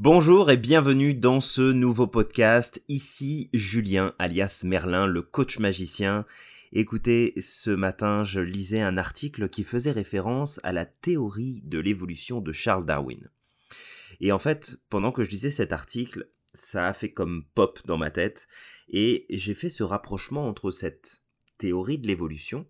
Bonjour et bienvenue dans ce nouveau podcast. Ici Julien alias Merlin, le coach magicien. Écoutez, ce matin je lisais un article qui faisait référence à la théorie de l'évolution de Charles Darwin. Et en fait, pendant que je lisais cet article, ça a fait comme pop dans ma tête et j'ai fait ce rapprochement entre cette théorie de l'évolution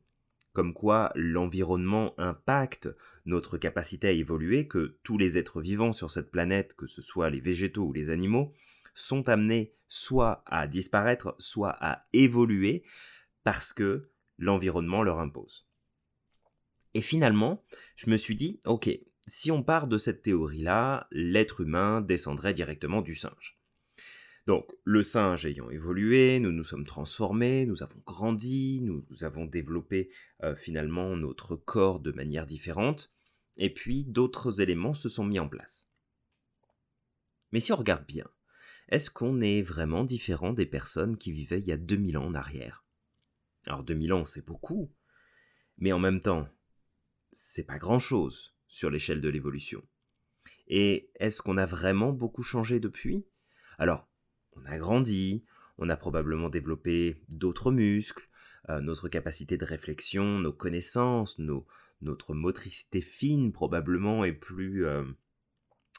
comme quoi l'environnement impacte notre capacité à évoluer, que tous les êtres vivants sur cette planète, que ce soit les végétaux ou les animaux, sont amenés soit à disparaître, soit à évoluer, parce que l'environnement leur impose. Et finalement, je me suis dit, ok, si on part de cette théorie-là, l'être humain descendrait directement du singe. Donc, le singe ayant évolué, nous nous sommes transformés, nous avons grandi, nous, avons développé euh, finalement notre corps de manière différente, et puis d'autres éléments se sont mis en place. Mais si on regarde bien, est-ce qu'on est vraiment différent des personnes qui vivaient il y a 2000 ans en arrière? Alors 2000 ans, c'est beaucoup, mais en même temps, c'est pas grand-chose sur l'échelle de l'évolution. Et est-ce qu'on a vraiment beaucoup changé depuis? Alors, on a grandi, on a probablement développé d'autres muscles, euh, notre capacité de réflexion, nos connaissances, notre motricité fine probablement est plus, euh,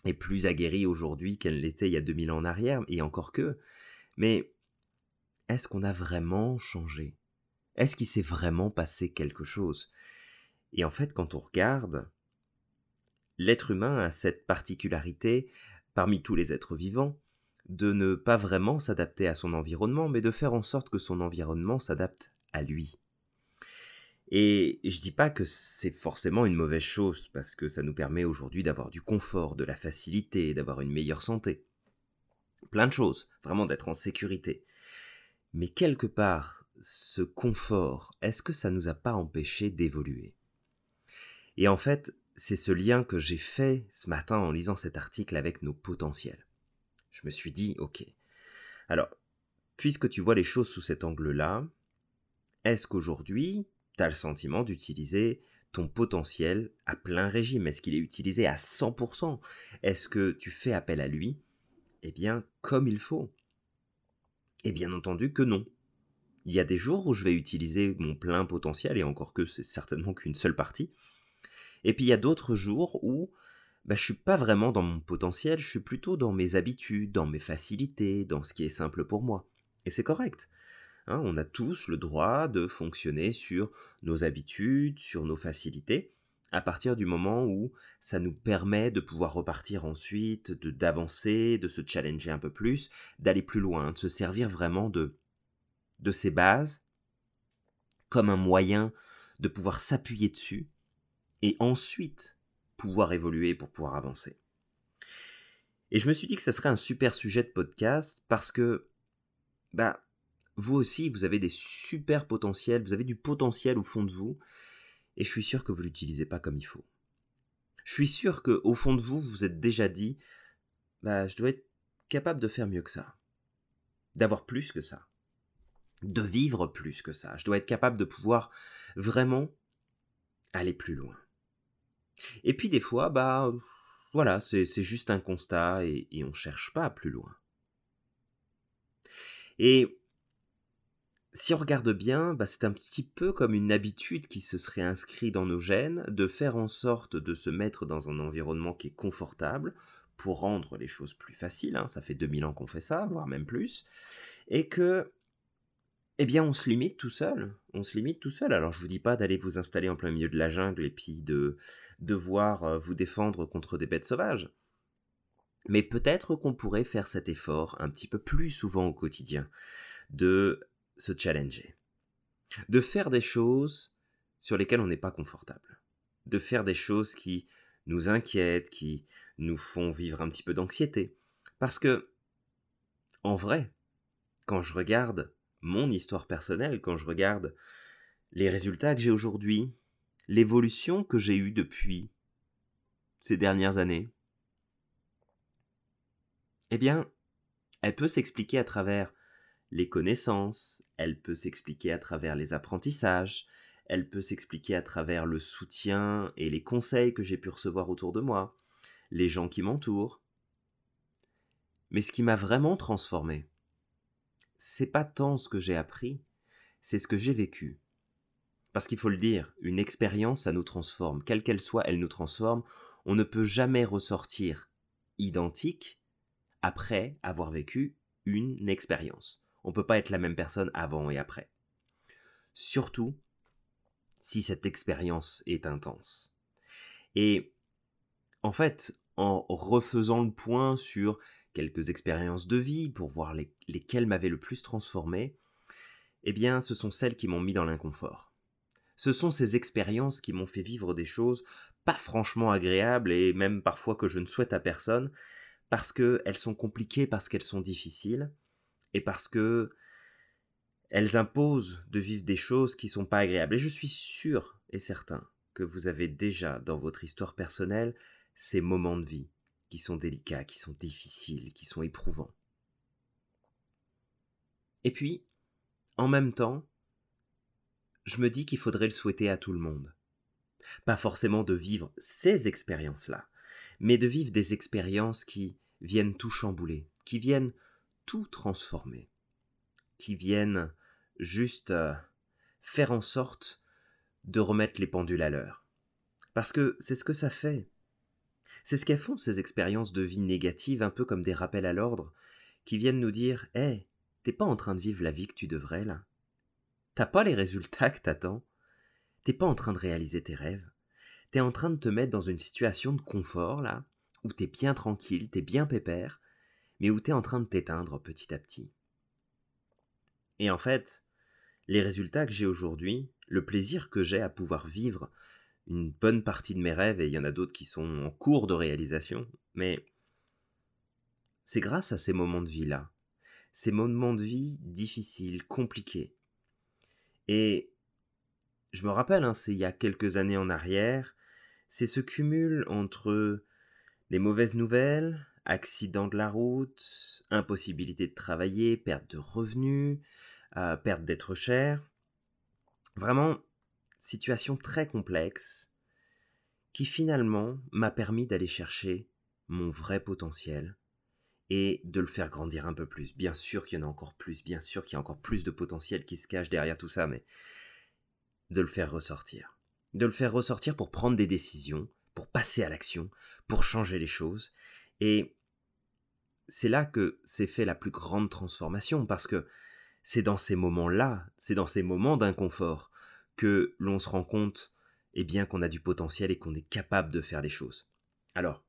est plus aguerrie aujourd'hui qu'elle l'était il y a 2000 ans en arrière, et encore que. Mais est-ce qu'on a vraiment changé? Est-ce qu'il s'est vraiment passé quelque chose? Et en fait, quand on regarde, l'être humain a cette particularité parmi tous les êtres vivants, de ne pas vraiment s'adapter à son environnement, mais de faire en sorte que son environnement s'adapte à lui. Et je dis pas que c'est forcément une mauvaise chose, parce que ça nous permet aujourd'hui d'avoir du confort, de la facilité, d'avoir une meilleure santé. Plein de choses, vraiment d'être en sécurité. Mais quelque part, ce confort, est-ce que ça nous a pas empêché d'évoluer? Et en fait, c'est ce lien que j'ai fait ce matin en lisant cet article avec nos potentiels. Je me suis dit, ok. Alors, puisque tu vois les choses sous cet angle-là, est-ce qu'aujourd'hui, tu as le sentiment d'utiliser ton potentiel à plein régime? Est-ce qu'il est utilisé à 100% Est-ce que tu fais appel à lui? Eh bien, comme il faut. Et bien entendu que non. Il y a des jours où je vais utiliser mon plein potentiel, et encore que c'est certainement qu'une seule partie. Et puis il y a d'autres jours où bah, je suis pas vraiment dans mon potentiel, je suis plutôt dans mes habitudes, dans mes facilités, dans ce qui est simple pour moi. Et c'est correct. Hein, on a tous le droit de fonctionner sur nos habitudes, sur nos facilités, à partir du moment où ça nous permet de pouvoir repartir ensuite, de d'avancer, de se challenger un peu plus, d'aller plus loin, de se servir vraiment de, de ces bases comme un moyen de pouvoir s'appuyer dessus et ensuite pouvoir évoluer, pour pouvoir avancer. Et je me suis dit que ça serait un super sujet de podcast parce que, bah, vous aussi, vous avez des super potentiels, vous avez du potentiel au fond de vous, et je suis sûr que vous l'utilisez pas comme il faut. Je suis sûr que au fond de vous, vous vous êtes déjà dit, bah, je dois être capable de faire mieux que ça, d'avoir plus que ça, de vivre plus que ça. Je dois être capable de pouvoir vraiment aller plus loin. Et puis des fois, bah voilà, c'est juste un constat et, on cherche pas plus loin. Et si on regarde bien, bah, c'est un petit peu comme une habitude qui se serait inscrite dans nos gènes de faire en sorte de se mettre dans un environnement qui est confortable pour rendre les choses plus faciles. Hein. Ça fait 2000 ans qu'on fait ça, voire même plus. Et que eh bien, on se limite tout seul. On se limite tout seul. Alors, je vous dis pas d'aller vous installer en plein milieu de la jungle et puis de devoir euh, vous défendre contre des bêtes sauvages. Mais peut-être qu'on pourrait faire cet effort un petit peu plus souvent au quotidien, de se challenger, de faire des choses sur lesquelles on n'est pas confortable, de faire des choses qui nous inquiètent, qui nous font vivre un petit peu d'anxiété. Parce que, en vrai, quand je regarde mon histoire personnelle quand je regarde les résultats que j'ai aujourd'hui, l'évolution que j'ai eue depuis ces dernières années, eh bien, elle peut s'expliquer à travers les connaissances, elle peut s'expliquer à travers les apprentissages, elle peut s'expliquer à travers le soutien et les conseils que j'ai pu recevoir autour de moi, les gens qui m'entourent. Mais ce qui m'a vraiment transformé, c'est pas tant ce que j'ai appris, c'est ce que j'ai vécu. Parce qu'il faut le dire, une expérience, ça nous transforme. Quelle qu'elle soit, elle nous transforme. On ne peut jamais ressortir identique après avoir vécu une expérience. On ne peut pas être la même personne avant et après. Surtout si cette expérience est intense. Et en fait, en refaisant le point sur quelques expériences de vie pour voir lesquelles m'avaient le plus transformé, eh bien, ce sont celles qui m'ont mis dans l'inconfort. Ce sont ces expériences qui m'ont fait vivre des choses pas franchement agréables et même parfois que je ne souhaite à personne, parce qu'elles sont compliquées, parce qu'elles sont difficiles, et parce que elles imposent de vivre des choses qui sont pas agréables. Et je suis sûr et certain que vous avez déjà dans votre histoire personnelle ces moments de vie qui sont délicats, qui sont difficiles, qui sont éprouvants. Et puis, en même temps, je me dis qu'il faudrait le souhaiter à tout le monde. Pas forcément de vivre ces expériences-là, mais de vivre des expériences qui viennent tout chambouler, qui viennent tout transformer, qui viennent juste euh, faire en sorte de remettre les pendules à l'heure. Parce que c'est ce que ça fait. C'est ce qu'elles font ces expériences de vie négatives, un peu comme des rappels à l'ordre, qui viennent nous dire Hé, t'es pas en train de vivre la vie que tu devrais là. T'as pas les résultats que t'attends. T'es pas en train de réaliser tes rêves. T'es en train de te mettre dans une situation de confort là, où t'es bien tranquille, t'es bien pépère, mais où t'es en train de t'éteindre petit à petit. Et en fait, les résultats que j'ai aujourd'hui, le plaisir que j'ai à pouvoir vivre une bonne partie de mes rêves, et il y en a d'autres qui sont en cours de réalisation, mais c'est grâce à ces moments de vie-là, ces moments de vie difficiles, compliqués. Et je me rappelle, hein, c'est il y a quelques années en arrière, c'est ce cumul entre les mauvaises nouvelles, accident de la route, impossibilité de travailler, perte de revenus, euh, perte d'être cher. Vraiment, situation très complexe qui finalement m'a permis d'aller chercher mon vrai potentiel et de le faire grandir un peu plus. Bien sûr qu'il y en a encore plus, bien sûr qu'il y a encore plus de potentiel qui se cache derrière tout ça, mais de le faire ressortir. De le faire ressortir pour prendre des décisions, pour passer à l'action, pour changer les choses. Et c'est là que s'est fait la plus grande transformation, parce que c'est dans ces moments-là, c'est dans ces moments d'inconfort que l'on se rend compte eh bien qu'on a du potentiel et qu'on est capable de faire les choses. Alors,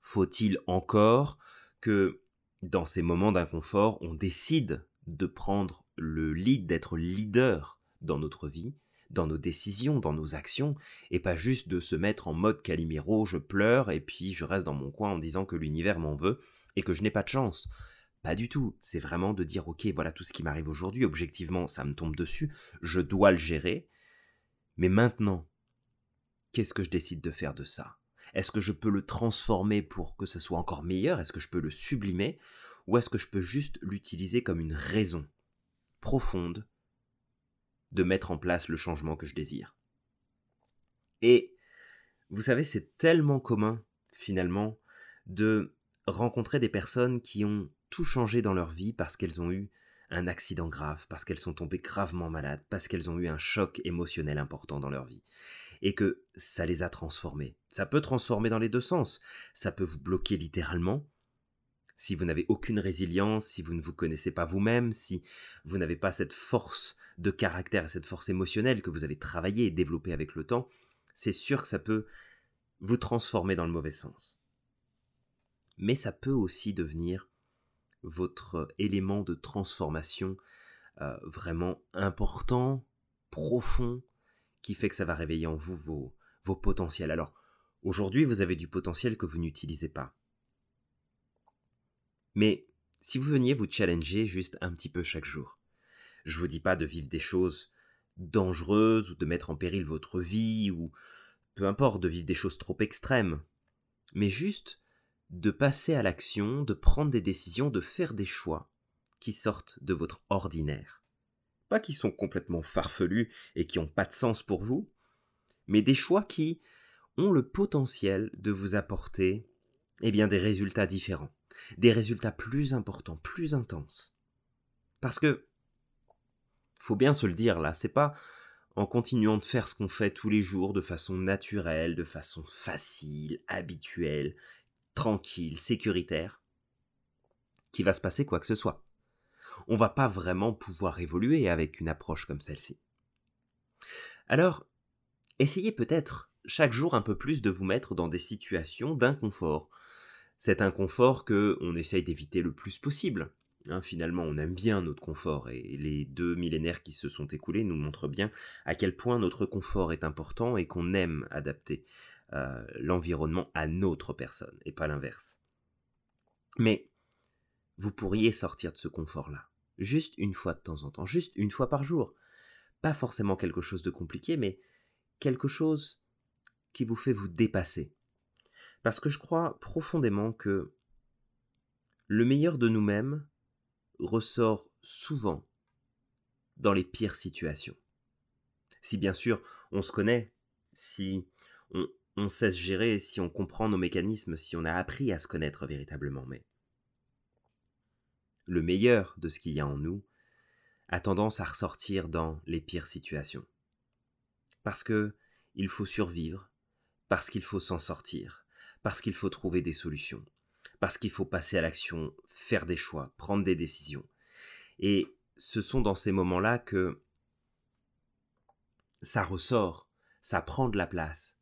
faut-il encore que dans ces moments d'inconfort, on décide de prendre le lead, d'être leader dans notre vie, dans nos décisions, dans nos actions, et pas juste de se mettre en mode Calimero, je pleure et puis je reste dans mon coin en disant que l'univers m'en veut et que je n'ai pas de chance? Pas du tout, c'est vraiment de dire ok voilà tout ce qui m'arrive aujourd'hui, objectivement ça me tombe dessus, je dois le gérer, mais maintenant, qu'est-ce que je décide de faire de ça? Est-ce que je peux le transformer pour que ça soit encore meilleur? Est-ce que je peux le sublimer? Ou est-ce que je peux juste l'utiliser comme une raison profonde de mettre en place le changement que je désire? Et vous savez, c'est tellement commun, finalement, de rencontrer des personnes qui ont tout changé dans leur vie parce qu'elles ont eu un accident grave, parce qu'elles sont tombées gravement malades, parce qu'elles ont eu un choc émotionnel important dans leur vie. Et que ça les a transformées. Ça peut transformer dans les deux sens. Ça peut vous bloquer littéralement. Si vous n'avez aucune résilience, si vous ne vous connaissez pas vous-même, si vous n'avez pas cette force de caractère et cette force émotionnelle que vous avez travaillé et développée avec le temps, c'est sûr que ça peut vous transformer dans le mauvais sens. Mais ça peut aussi devenir votre élément de transformation euh, vraiment important, profond, qui fait que ça va réveiller en vous vos, vos potentiels. Alors, aujourd'hui, vous avez du potentiel que vous n'utilisez pas. Mais si vous veniez vous challenger juste un petit peu chaque jour, je vous dis pas de vivre des choses dangereuses ou de mettre en péril votre vie ou peu importe de vivre des choses trop extrêmes, mais juste de passer à l'action, de prendre des décisions, de faire des choix qui sortent de votre ordinaire. Pas qui sont complètement farfelus et qui n'ont pas de sens pour vous, mais des choix qui ont le potentiel de vous apporter eh bien, des résultats différents. des résultats plus importants, plus intenses. Parce que, faut bien se le dire là, c'est pas en continuant de faire ce qu'on fait tous les jours de façon naturelle, de façon facile, habituelle, tranquille, sécuritaire, qu'il va se passer quoi que ce soit. On va pas vraiment pouvoir évoluer avec une approche comme celle-ci. Alors, essayez peut-être chaque jour un peu plus de vous mettre dans des situations d'inconfort. Cet inconfort que on essaye d'éviter le plus possible. Hein, finalement, on aime bien notre confort et les deux millénaires qui se sont écoulés nous montrent bien à quel point notre confort est important et qu'on aime adapter euh, l'environnement à notre personne et pas l'inverse. Mais vous pourriez sortir de ce confort-là, juste une fois de temps en temps, juste une fois par jour. Pas forcément quelque chose de compliqué, mais quelque chose qui vous fait vous dépasser. Parce que je crois profondément que le meilleur de nous-mêmes ressort souvent dans les pires situations. Si bien sûr on se connaît, si on, sait se gérer, si on comprend nos mécanismes, si on a appris à se connaître véritablement, mais le meilleur de ce qu'il y a en nous a tendance à ressortir dans les pires situations. Parce que il faut survivre, parce qu'il faut s'en sortir, parce qu'il faut trouver des solutions, parce qu'il faut passer à l'action, faire des choix, prendre des décisions. Et ce sont dans ces moments-là que ça ressort, ça prend de la place,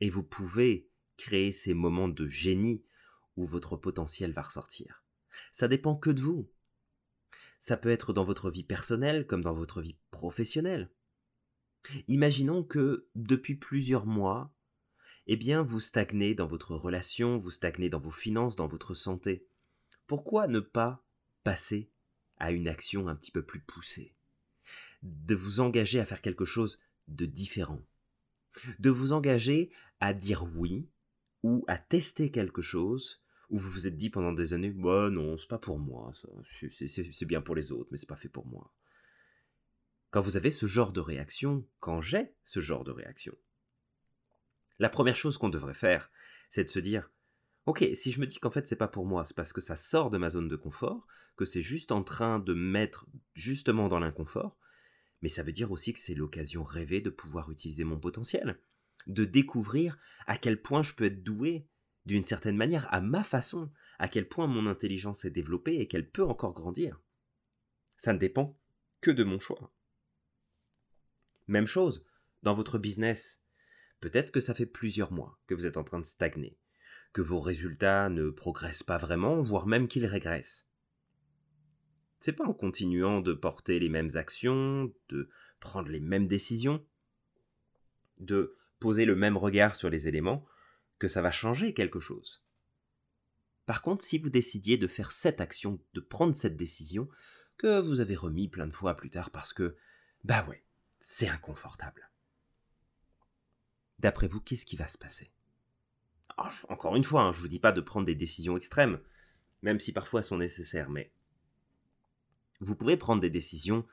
et vous pouvez créer ces moments de génie où votre potentiel va ressortir. Ça dépend que de vous. Ça peut être dans votre vie personnelle comme dans votre vie professionnelle. Imaginons que depuis plusieurs mois, eh bien vous stagnez dans votre relation, vous stagnez dans vos finances, dans votre santé. Pourquoi ne pas passer à une action un petit peu plus poussée? De vous engager à faire quelque chose de différent De vous engager à dire oui ou à tester quelque chose où vous vous êtes dit pendant des années bah non c'est pas pour moi c'est bien pour les autres mais c'est pas fait pour moi. Quand vous avez ce genre de réaction quand j'ai ce genre de réaction la première chose qu'on devrait faire, c'est de se dire Ok, si je me dis qu'en fait c'est pas pour moi, c'est parce que ça sort de ma zone de confort, que c'est juste en train de mettre justement dans l'inconfort, mais ça veut dire aussi que c'est l'occasion rêvée de pouvoir utiliser mon potentiel, de découvrir à quel point je peux être doué d'une certaine manière, à ma façon, à quel point mon intelligence est développée et qu'elle peut encore grandir. Ça ne dépend que de mon choix. Même chose, dans votre business, Peut-être que ça fait plusieurs mois que vous êtes en train de stagner, que vos résultats ne progressent pas vraiment, voire même qu'ils régressent. C'est pas en continuant de porter les mêmes actions, de prendre les mêmes décisions, de poser le même regard sur les éléments, que ça va changer quelque chose. Par contre, si vous décidiez de faire cette action, de prendre cette décision, que vous avez remis plein de fois plus tard parce que, bah ouais, c'est inconfortable. D'après vous, qu'est-ce qui va se passer? Encore une fois, hein, je ne vous dis pas de prendre des décisions extrêmes, même si parfois elles sont nécessaires, mais vous pouvez prendre des décisions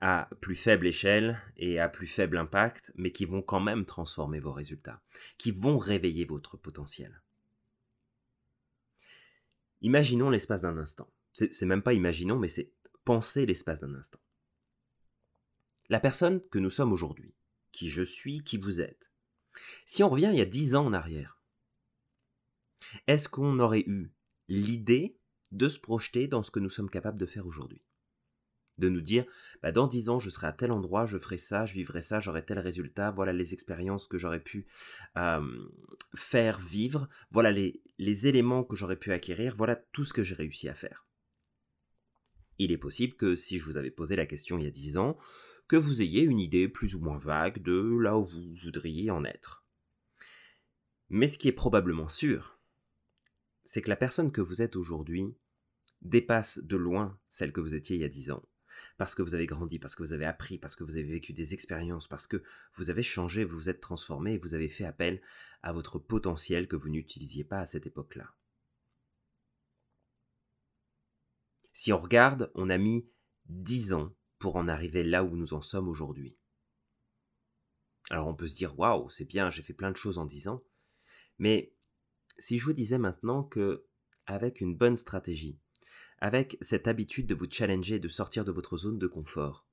à plus faible échelle et à plus faible impact, mais qui vont quand même transformer vos résultats, qui vont réveiller votre potentiel. Imaginons l'espace d'un instant. C'est même pas imaginons, mais c'est penser l'espace d'un instant. La personne que nous sommes aujourd'hui, qui je suis, qui vous êtes, si on revient il y a dix ans en arrière, est-ce qu'on aurait eu l'idée de se projeter dans ce que nous sommes capables de faire aujourd'hui? De nous dire, bah, dans dix ans, je serai à tel endroit, je ferai ça, je vivrai ça, j'aurai tel résultat, voilà les expériences que j'aurais pu faire vivre, voilà les éléments que j'aurais pu acquérir, voilà tout ce que j'ai réussi à faire. Il est possible que si je vous avais posé la question il y a dix ans, que vous ayez une idée plus ou moins vague de là où vous voudriez en être. Mais ce qui est probablement sûr, c'est que la personne que vous êtes aujourd'hui dépasse de loin celle que vous étiez il y a dix ans. Parce que vous avez grandi, parce que vous avez appris, parce que vous avez vécu des expériences, parce que vous avez changé, vous vous êtes transformé vous avez fait appel à votre potentiel que vous n'utilisiez pas à cette époque-là. Si on regarde, on a mis dix ans pour en arriver là où nous en sommes aujourd'hui. Alors on peut se dire waouh, c'est bien, j'ai fait plein de choses en dix ans. Mais si je vous disais maintenant que avec une bonne stratégie, avec cette habitude de vous challenger, de sortir de votre zone de confort,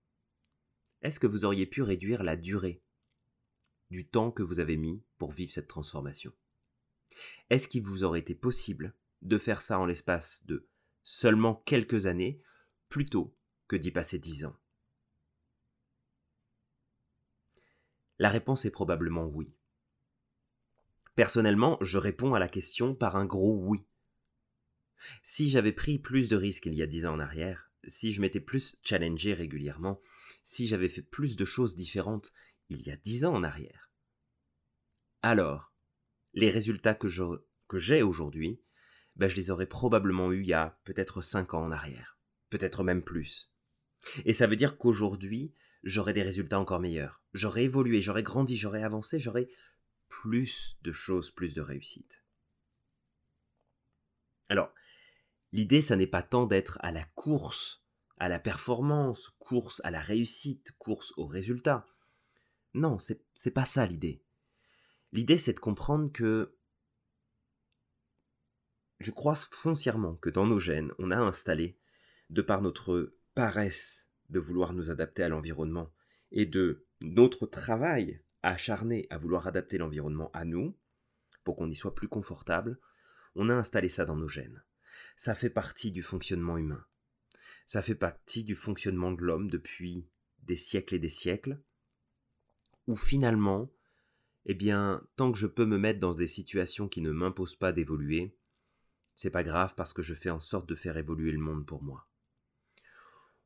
est-ce que vous auriez pu réduire la durée du temps que vous avez mis pour vivre cette transformation? Est-ce qu'il vous aurait été possible de faire ça en l'espace de seulement quelques années plutôt que d'y passer dix ans? La réponse est probablement oui. Personnellement, je réponds à la question par un gros oui. Si j'avais pris plus de risques il y a dix ans en arrière, si je m'étais plus challengé régulièrement, si j'avais fait plus de choses différentes il y a dix ans en arrière, alors les résultats que j'ai aujourd'hui, ben je les aurais probablement eus il y a peut-être cinq ans en arrière, peut-être même plus. Et ça veut dire qu'aujourd'hui, j'aurais des résultats encore meilleurs. J'aurais évolué, j'aurais grandi, j'aurais avancé, j'aurais plus de choses, plus de réussite. Alors, l'idée, ça n'est pas tant d'être à la course, à la performance, course à la réussite, course au résultat. Non, c'est, pas ça l'idée. L'idée, c'est de comprendre que je crois foncièrement que dans nos gènes, on a installé, de par notre paresse de vouloir nous adapter à l'environnement et de notre travail acharné à vouloir adapter l'environnement à nous, pour qu'on y soit plus confortable, on a installé ça dans nos gènes. Ça fait partie du fonctionnement humain. Ça fait partie du fonctionnement de l'homme depuis des siècles et des siècles, où finalement, eh bien, tant que je peux me mettre dans des situations qui ne m'imposent pas d'évoluer, c'est pas grave parce que je fais en sorte de faire évoluer le monde pour moi.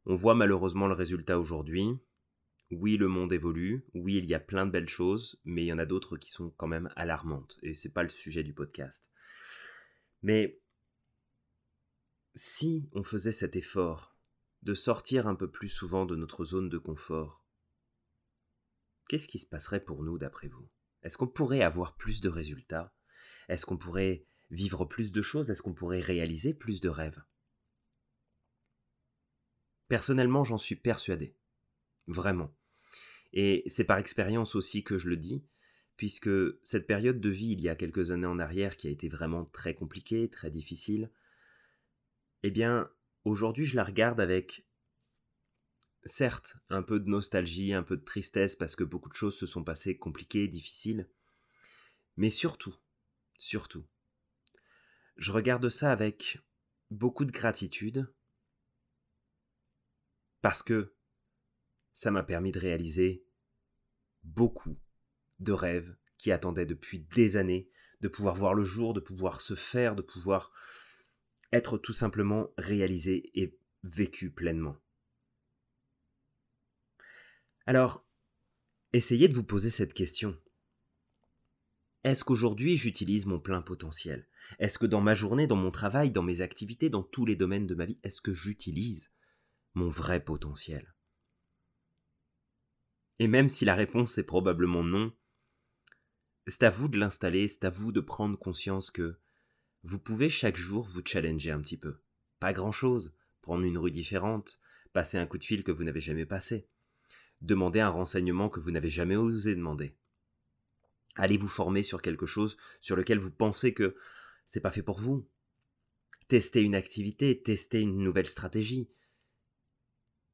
On voit malheureusement le résultat aujourd'hui, oui, le monde évolue, oui, il y a plein de belles choses, mais il y en a d'autres qui sont quand même alarmantes, et c'est pas le sujet du podcast. Mais si on faisait cet effort de sortir un peu plus souvent de notre zone de confort, qu'est-ce qui se passerait pour nous d'après vous? Est-ce qu'on pourrait avoir plus de résultats? Est-ce qu'on pourrait vivre plus de choses? Est-ce qu'on pourrait réaliser plus de rêves? Personnellement, j'en suis persuadé. Vraiment. Et c'est par expérience aussi que je le dis, puisque cette période de vie il y a quelques années en arrière qui a été vraiment très compliquée, très difficile, eh bien, aujourd'hui je la regarde avec, certes, un peu de nostalgie, un peu de tristesse, parce que beaucoup de choses se sont passées compliquées, difficiles, mais surtout, surtout, je regarde ça avec beaucoup de gratitude, parce que ça m'a permis de réaliser beaucoup de rêves qui attendaient depuis des années, de pouvoir voir le jour, de pouvoir se faire, de pouvoir être tout simplement réalisé et vécu pleinement. Alors, essayez de vous poser cette question. Est-ce qu'aujourd'hui j'utilise mon plein potentiel? Est-ce que dans ma journée, dans mon travail, dans mes activités, dans tous les domaines de ma vie, est-ce que j'utilise mon vrai potentiel? Et même si la réponse est probablement non, c'est à vous de l'installer, c'est à vous de prendre conscience que vous pouvez chaque jour vous challenger un petit peu. Pas grand-chose, prendre une rue différente, passer un coup de fil que vous n'avez jamais passé, demander un renseignement que vous n'avez jamais osé demander. Allez vous former sur quelque chose sur lequel vous pensez que c'est pas fait pour vous. Tester une activité, tester une nouvelle stratégie.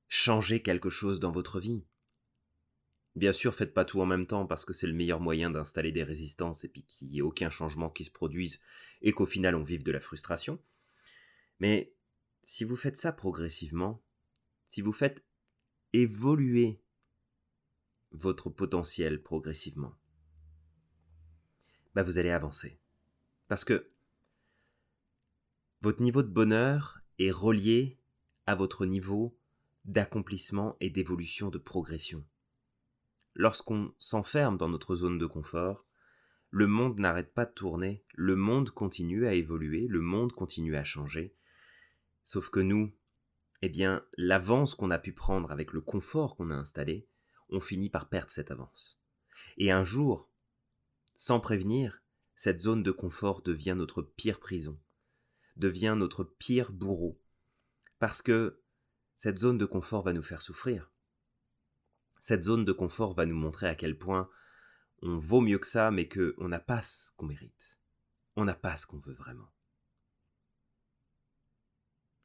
Changer quelque chose dans votre vie. Bien sûr, faites pas tout en même temps parce que c'est le meilleur moyen d'installer des résistances et puis qu'il n'y ait aucun changement qui se produise et qu'au final on vive de la frustration. Mais si vous faites ça progressivement, si vous faites évoluer votre potentiel progressivement, bah vous allez avancer. Parce que votre niveau de bonheur est relié à votre niveau d'accomplissement et d'évolution de progression lorsqu'on s'enferme dans notre zone de confort, le monde n'arrête pas de tourner, le monde continue à évoluer, le monde continue à changer. Sauf que nous, eh bien, l'avance qu'on a pu prendre avec le confort qu'on a installé, on finit par perdre cette avance. Et un jour, sans prévenir, cette zone de confort devient notre pire prison, devient notre pire bourreau, parce que cette zone de confort va nous faire souffrir. Cette zone de confort va nous montrer à quel point on vaut mieux que ça, mais qu'on n'a pas ce qu'on mérite. On n'a pas ce qu'on veut vraiment.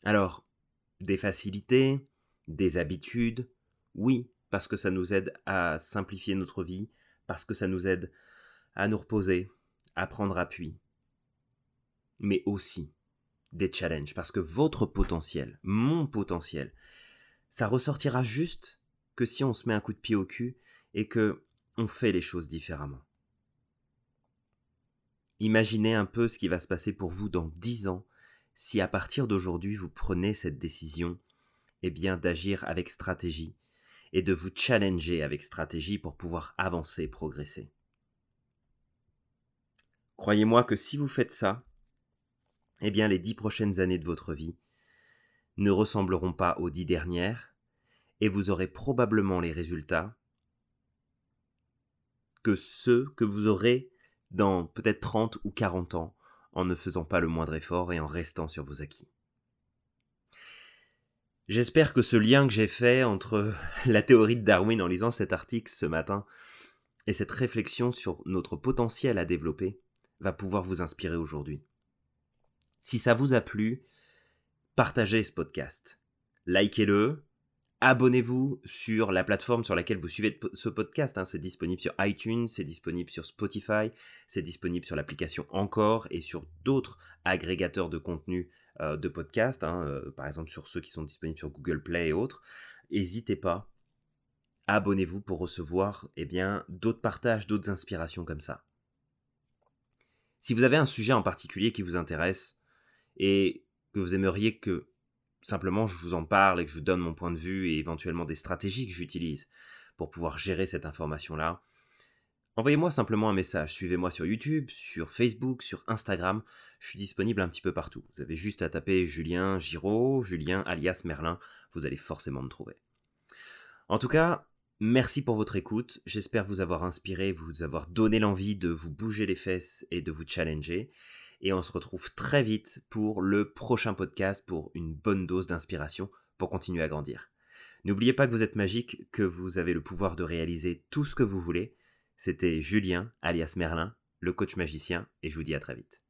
Alors, des facilités, des habitudes, oui, parce que ça nous aide à simplifier notre vie, parce que ça nous aide à nous reposer, à prendre appui. Mais aussi des challenges, parce que votre potentiel, mon potentiel, ça ressortira juste que si on se met un coup de pied au cul et que on fait les choses différemment. Imaginez un peu ce qui va se passer pour vous dans dix ans si à partir d'aujourd'hui vous prenez cette décision, eh bien d'agir avec stratégie et de vous challenger avec stratégie pour pouvoir avancer, progresser. Croyez-moi que si vous faites ça, eh bien les dix prochaines années de votre vie ne ressembleront pas aux dix dernières, et vous aurez probablement les résultats que ceux que vous aurez dans peut-être 30 ou 40 ans en ne faisant pas le moindre effort et en restant sur vos acquis. J'espère que ce lien que j'ai fait entre la théorie de Darwin en lisant cet article ce matin et cette réflexion sur notre potentiel à développer va pouvoir vous inspirer aujourd'hui. Si ça vous a plu, partagez ce podcast. Likez-le, abonnez-vous sur la plateforme sur laquelle vous suivez ce podcast. Hein. C'est disponible sur iTunes, c'est disponible sur Spotify, c'est disponible sur l'application Encore et sur d'autres agrégateurs de contenu euh, de podcast, hein, euh, par exemple sur ceux qui sont disponibles sur Google Play et autres. N'hésitez pas, abonnez-vous pour recevoir eh bien d'autres partages, d'autres inspirations comme ça. Si vous avez un sujet en particulier qui vous intéresse et que vous aimeriez que simplement je vous en parle et que je vous donne mon point de vue et éventuellement des stratégies que j'utilise pour pouvoir gérer cette information-là, envoyez-moi simplement un message. Suivez-moi sur YouTube, sur Facebook, sur Instagram. Je suis disponible un petit peu partout. Vous avez juste à taper Julien Giraud, Julien alias Merlin. Vous allez forcément me trouver. En tout cas, merci pour votre écoute. J'espère vous avoir inspiré, vous avoir donné l'envie de vous bouger les fesses et de vous challenger et on se retrouve très vite pour le prochain podcast pour une bonne dose d'inspiration pour continuer à grandir. N'oubliez pas que vous êtes magique, que vous avez le pouvoir de réaliser tout ce que vous voulez. C'était Julien, alias Merlin, le coach magicien, et je vous dis à très vite.